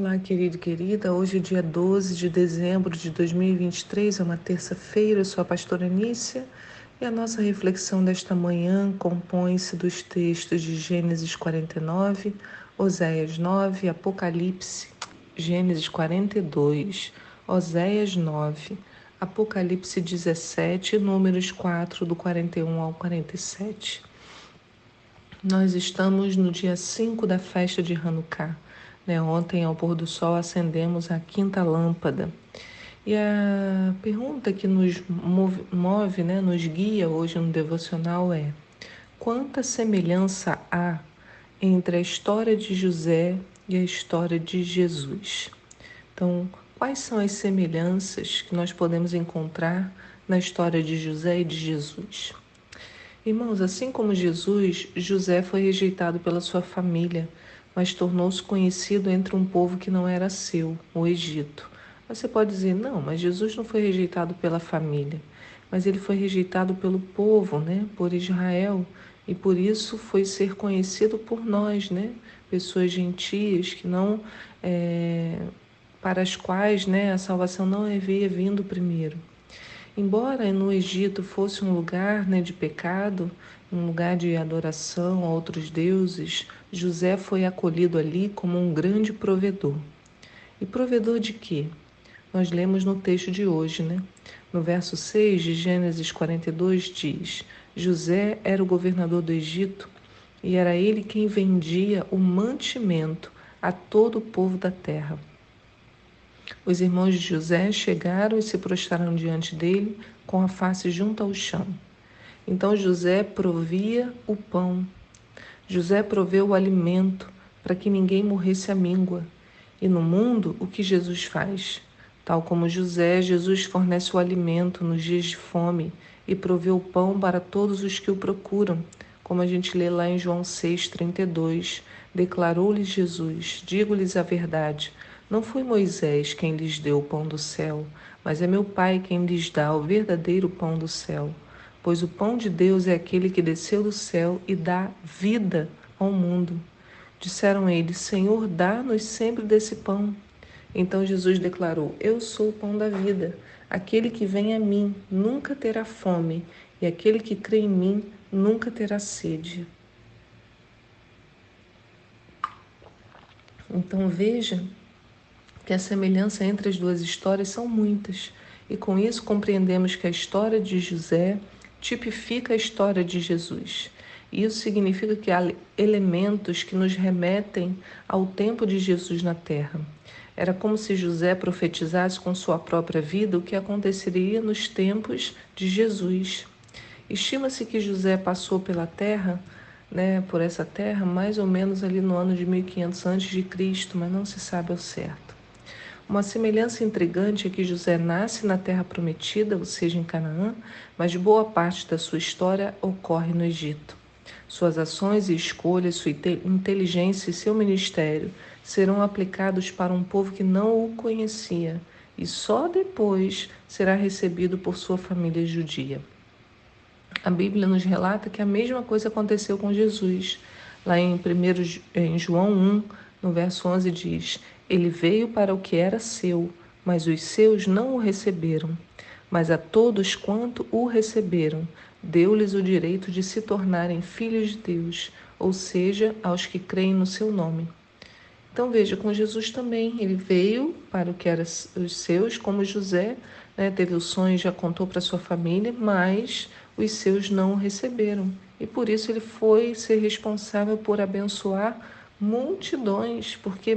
Olá, querido e querida. Hoje é dia 12 de dezembro de 2023, é uma terça-feira. Eu sou a pastora Nícia e a nossa reflexão desta manhã compõe-se dos textos de Gênesis 49, Oséias 9, Apocalipse, Gênesis 42, Oséias 9, Apocalipse 17 e Números 4, do 41 ao 47. Nós estamos no dia 5 da festa de Hanukkah. Né? Ontem, ao pôr do sol, acendemos a quinta lâmpada. E a pergunta que nos move, move né, nos guia hoje no devocional é: quanta semelhança há entre a história de José e a história de Jesus? Então, quais são as semelhanças que nós podemos encontrar na história de José e de Jesus? Irmãos, assim como Jesus, José foi rejeitado pela sua família mas tornou-se conhecido entre um povo que não era seu, o Egito. Você pode dizer, não, mas Jesus não foi rejeitado pela família, mas ele foi rejeitado pelo povo, né, por Israel, e por isso foi ser conhecido por nós, né, pessoas gentias que não, é, para as quais, né, a salvação não havia vindo primeiro. Embora no Egito fosse um lugar né, de pecado, um lugar de adoração a outros deuses, José foi acolhido ali como um grande provedor. E provedor de quê? Nós lemos no texto de hoje, né? No verso 6 de Gênesis 42 diz: José era o governador do Egito e era ele quem vendia o mantimento a todo o povo da terra. Os irmãos de José chegaram e se prostraram diante dele com a face junto ao chão. Então José provia o pão. José proveu o alimento para que ninguém morresse à míngua. E no mundo, o que Jesus faz? Tal como José, Jesus fornece o alimento nos dias de fome e provê o pão para todos os que o procuram. Como a gente lê lá em João 6,32, declarou-lhes Jesus: Digo-lhes a verdade, não foi Moisés quem lhes deu o pão do céu, mas é meu Pai quem lhes dá o verdadeiro pão do céu. Pois o pão de Deus é aquele que desceu do céu e dá vida ao mundo. Disseram eles: Senhor, dá-nos sempre desse pão. Então Jesus declarou: Eu sou o pão da vida. Aquele que vem a mim nunca terá fome, e aquele que crê em mim nunca terá sede. Então veja que a semelhança entre as duas histórias são muitas, e com isso compreendemos que a história de José tipifica a história de Jesus. Isso significa que há elementos que nos remetem ao tempo de Jesus na terra. Era como se José profetizasse com sua própria vida o que aconteceria nos tempos de Jesus. Estima-se que José passou pela terra, né, por essa terra, mais ou menos ali no ano de 1500 a.C., mas não se sabe ao certo. Uma semelhança intrigante é que José nasce na terra prometida, ou seja, em Canaã, mas boa parte da sua história ocorre no Egito. Suas ações e escolhas, sua inteligência e seu ministério serão aplicados para um povo que não o conhecia e só depois será recebido por sua família judia. A Bíblia nos relata que a mesma coisa aconteceu com Jesus. Lá em, 1, em João 1, no verso 11 diz: Ele veio para o que era seu, mas os seus não o receberam. Mas a todos quanto o receberam, deu-lhes o direito de se tornarem filhos de Deus, ou seja, aos que creem no seu nome. Então veja, com Jesus também, ele veio para o que eram os seus, como José, né, teve o sonho e já contou para sua família, mas os seus não o receberam. E por isso ele foi ser responsável por abençoar multidões, porque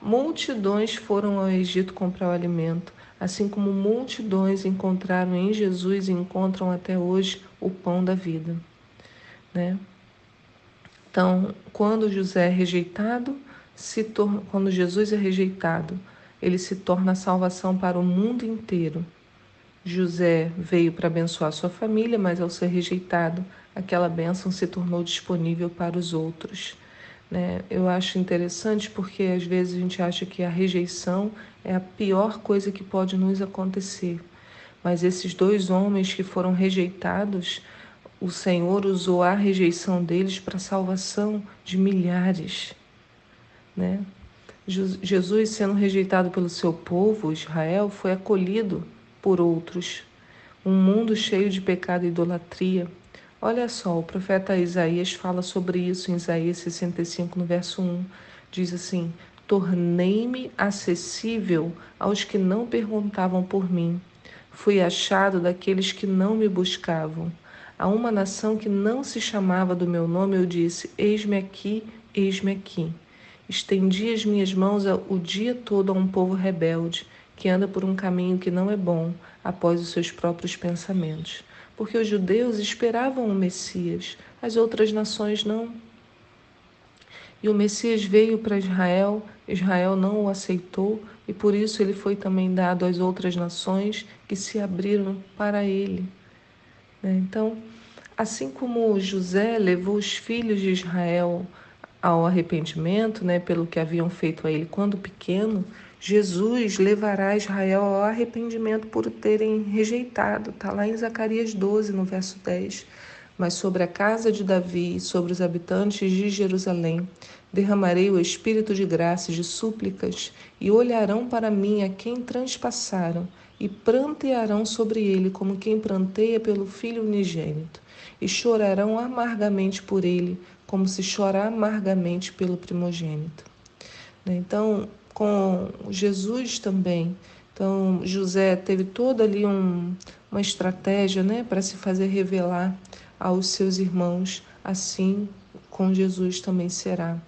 multidões foram ao Egito comprar o alimento, assim como multidões encontraram em Jesus e encontram até hoje o pão da vida. Né? Então, quando José é rejeitado, se torna, quando Jesus é rejeitado, ele se torna a salvação para o mundo inteiro. José veio para abençoar sua família, mas ao ser rejeitado, aquela bênção se tornou disponível para os outros. Né? Eu acho interessante porque às vezes a gente acha que a rejeição é a pior coisa que pode nos acontecer. Mas esses dois homens que foram rejeitados, o Senhor usou a rejeição deles para a salvação de milhares. Né? Jesus, sendo rejeitado pelo seu povo, Israel, foi acolhido por outros. Um mundo cheio de pecado e idolatria. Olha só, o profeta Isaías fala sobre isso em Isaías 65, no verso 1. Diz assim: Tornei-me acessível aos que não perguntavam por mim. Fui achado daqueles que não me buscavam. A uma nação que não se chamava do meu nome, eu disse: Eis-me aqui, eis-me aqui. Estendi as minhas mãos o dia todo a um povo rebelde, que anda por um caminho que não é bom, após os seus próprios pensamentos. Porque os judeus esperavam o Messias, as outras nações não. E o Messias veio para Israel, Israel não o aceitou, e por isso ele foi também dado às outras nações que se abriram para ele. Né? Então, assim como José levou os filhos de Israel ao arrependimento, né, pelo que haviam feito a ele quando pequeno, Jesus levará Israel ao arrependimento por terem rejeitado. Está lá em Zacarias 12, no verso 10. Mas sobre a casa de Davi e sobre os habitantes de Jerusalém derramarei o espírito de graça e de súplicas, e olharão para mim a quem transpassaram, e prantearão sobre ele como quem pranteia pelo filho unigênito, e chorarão amargamente por ele, como se chora amargamente pelo primogênito. Né? Então, com Jesus também, então José teve toda ali um, uma estratégia né, para se fazer revelar aos seus irmãos, assim com Jesus também será.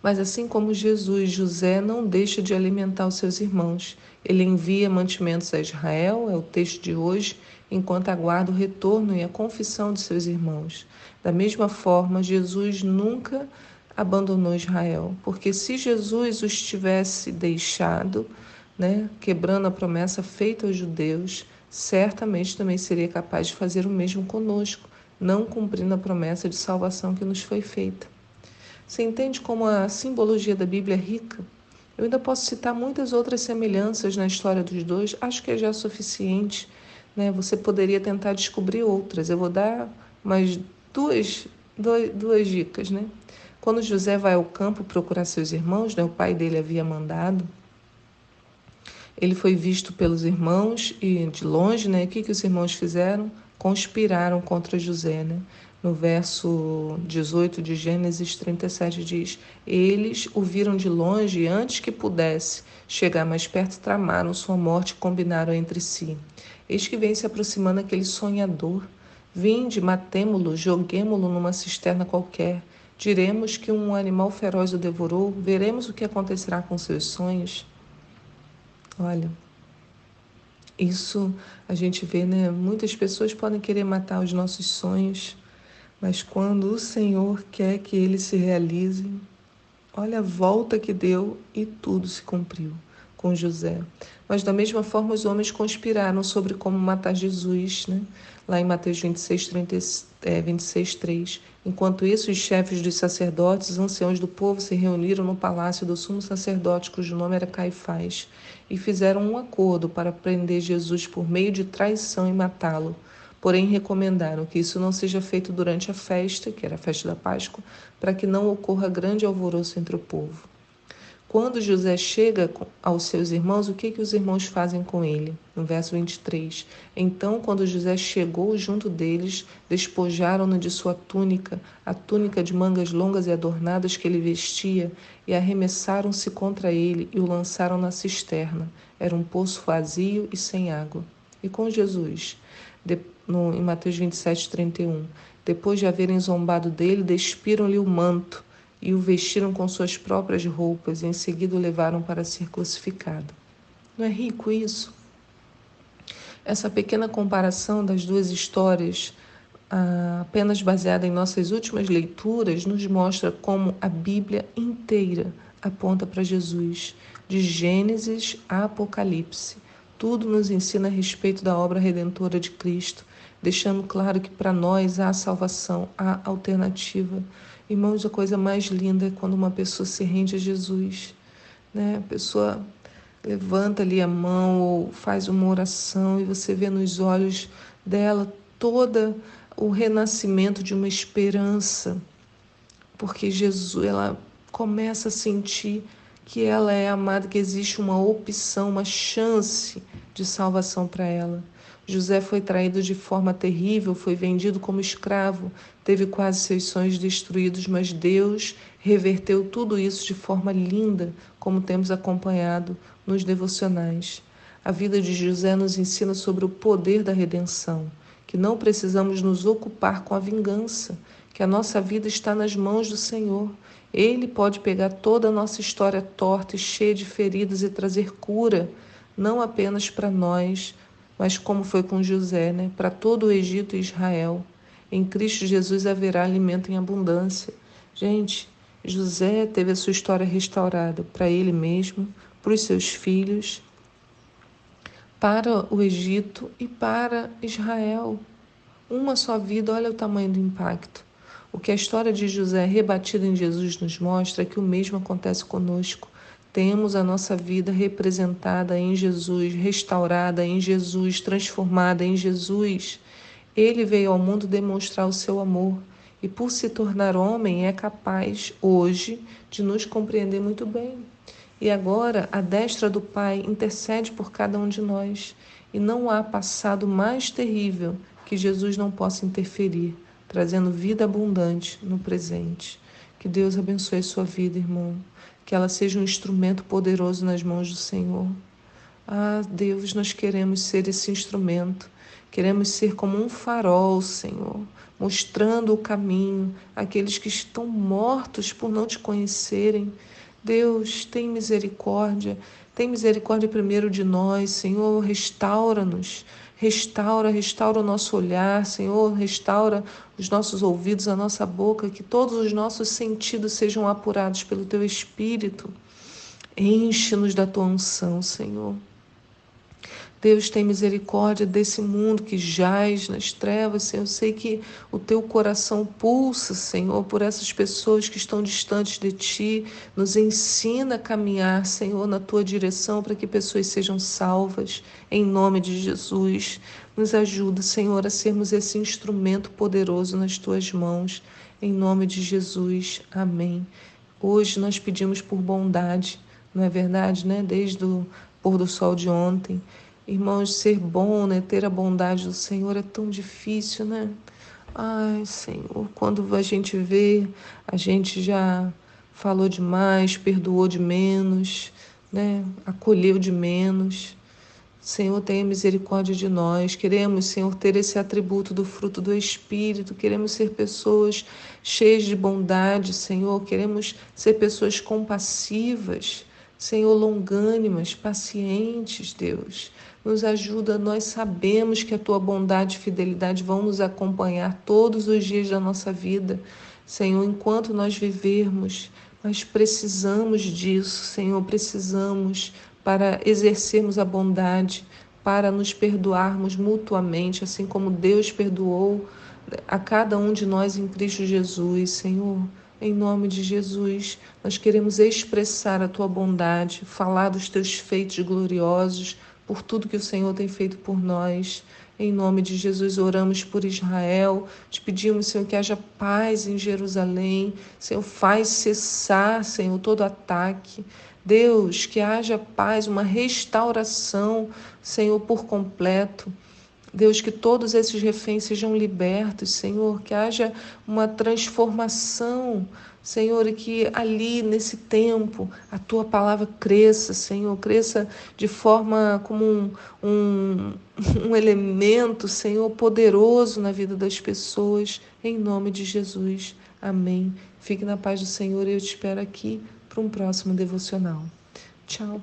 Mas assim como Jesus, José não deixa de alimentar os seus irmãos. Ele envia mantimentos a Israel, é o texto de hoje, enquanto aguarda o retorno e a confissão de seus irmãos. Da mesma forma, Jesus nunca abandonou Israel, porque se Jesus os tivesse deixado, né, quebrando a promessa feita aos judeus, certamente também seria capaz de fazer o mesmo conosco, não cumprindo a promessa de salvação que nos foi feita. Você entende como a simbologia da Bíblia é rica? Eu ainda posso citar muitas outras semelhanças na história dos dois, acho que é já suficiente. Né? Você poderia tentar descobrir outras. Eu vou dar mais duas, duas, duas dicas. Né? Quando José vai ao campo procurar seus irmãos, né? o pai dele havia mandado, ele foi visto pelos irmãos e de longe, né? O que, que os irmãos fizeram? Conspiraram contra José, né? no verso 18 de Gênesis 37 diz: Eles o viram de longe e antes que pudesse chegar mais perto, tramaram sua morte e combinaram entre si. Eis que vem se aproximando aquele sonhador. Vinde, matemo-lo, joguemo-lo numa cisterna qualquer. Diremos que um animal feroz o devorou, veremos o que acontecerá com seus sonhos. Olha, isso a gente vê, né? Muitas pessoas podem querer matar os nossos sonhos mas quando o Senhor quer que ele se realize, olha a volta que deu e tudo se cumpriu com José. Mas da mesma forma os homens conspiraram sobre como matar Jesus, né? Lá em Mateus 26, 30, é, 26, 3. Enquanto isso, os chefes dos sacerdotes, os anciãos do povo, se reuniram no palácio do sumo sacerdote, cujo nome era Caifás, e fizeram um acordo para prender Jesus por meio de traição e matá-lo. Porém, recomendaram que isso não seja feito durante a festa, que era a festa da Páscoa, para que não ocorra grande alvoroço entre o povo. Quando José chega aos seus irmãos, o que, que os irmãos fazem com ele? No verso 23. Então, quando José chegou junto deles, despojaram-no de sua túnica, a túnica de mangas longas e adornadas que ele vestia, e arremessaram-se contra ele e o lançaram na cisterna. Era um poço vazio e sem água. E com Jesus? De, no, em Mateus 27, 31. Depois de haverem zombado dele, despiram-lhe o manto e o vestiram com suas próprias roupas, e em seguida o levaram para ser crucificado. Não é rico isso? Essa pequena comparação das duas histórias, ah, apenas baseada em nossas últimas leituras, nos mostra como a Bíblia inteira aponta para Jesus, de Gênesis a Apocalipse. Tudo nos ensina a respeito da obra redentora de Cristo, deixando claro que para nós há salvação, há alternativa. Irmãos, a coisa mais linda é quando uma pessoa se rende a Jesus. Né? A pessoa levanta ali a mão ou faz uma oração e você vê nos olhos dela toda o renascimento de uma esperança, porque Jesus, ela começa a sentir que ela é amada, que existe uma opção, uma chance de salvação para ela. José foi traído de forma terrível, foi vendido como escravo, teve quase seus sonhos destruídos, mas Deus reverteu tudo isso de forma linda, como temos acompanhado nos devocionais. A vida de José nos ensina sobre o poder da redenção, que não precisamos nos ocupar com a vingança, que a nossa vida está nas mãos do Senhor. Ele pode pegar toda a nossa história torta e cheia de feridas e trazer cura, não apenas para nós, mas como foi com José, né? para todo o Egito e Israel. Em Cristo Jesus haverá alimento em abundância. Gente, José teve a sua história restaurada para ele mesmo, para os seus filhos, para o Egito e para Israel. Uma só vida, olha o tamanho do impacto. O que a história de José rebatida em Jesus nos mostra é que o mesmo acontece conosco. Temos a nossa vida representada em Jesus, restaurada em Jesus, transformada em Jesus. Ele veio ao mundo demonstrar o seu amor e, por se tornar homem, é capaz hoje de nos compreender muito bem. E agora a destra do Pai intercede por cada um de nós, e não há passado mais terrível que Jesus não possa interferir, trazendo vida abundante no presente. Que Deus abençoe a sua vida, irmão que ela seja um instrumento poderoso nas mãos do Senhor. Ah, Deus, nós queremos ser esse instrumento, queremos ser como um farol, Senhor, mostrando o caminho àqueles que estão mortos por não te conhecerem. Deus, tem misericórdia, tem misericórdia primeiro de nós, Senhor, restaura-nos, Restaura, restaura o nosso olhar, Senhor, restaura os nossos ouvidos, a nossa boca, que todos os nossos sentidos sejam apurados pelo Teu Espírito. Enche-nos da Tua unção, Senhor. Deus tem misericórdia desse mundo que jaz nas trevas, Senhor. Eu sei que o teu coração pulsa, Senhor, por essas pessoas que estão distantes de ti. Nos ensina a caminhar, Senhor, na tua direção para que pessoas sejam salvas. Em nome de Jesus, nos ajuda, Senhor, a sermos esse instrumento poderoso nas tuas mãos. Em nome de Jesus. Amém. Hoje nós pedimos por bondade, não é verdade, né? Desde o pôr do sol de ontem. Irmãos, ser bom, né? Ter a bondade do Senhor é tão difícil, né? Ai, Senhor, quando a gente vê, a gente já falou demais, perdoou de menos, né? Acolheu de menos. Senhor, tenha misericórdia de nós. Queremos, Senhor, ter esse atributo do fruto do Espírito. Queremos ser pessoas cheias de bondade, Senhor. Queremos ser pessoas compassivas, Senhor, longânimas, pacientes, Deus. Nos ajuda, nós sabemos que a tua bondade e fidelidade vão nos acompanhar todos os dias da nossa vida, Senhor, enquanto nós vivermos. Nós precisamos disso, Senhor, precisamos para exercermos a bondade, para nos perdoarmos mutuamente, assim como Deus perdoou a cada um de nós em Cristo Jesus, Senhor. Em nome de Jesus, nós queremos expressar a tua bondade, falar dos teus feitos gloriosos, por tudo que o Senhor tem feito por nós. Em nome de Jesus, oramos por Israel. Te pedimos, Senhor, que haja paz em Jerusalém. Senhor, faz cessar, Senhor, todo ataque. Deus, que haja paz, uma restauração, Senhor, por completo. Deus, que todos esses reféns sejam libertos, Senhor, que haja uma transformação, Senhor, e que ali, nesse tempo, a tua palavra cresça, Senhor, cresça de forma como um, um, um elemento, Senhor, poderoso na vida das pessoas, em nome de Jesus. Amém. Fique na paz do Senhor e eu te espero aqui para um próximo devocional. Tchau.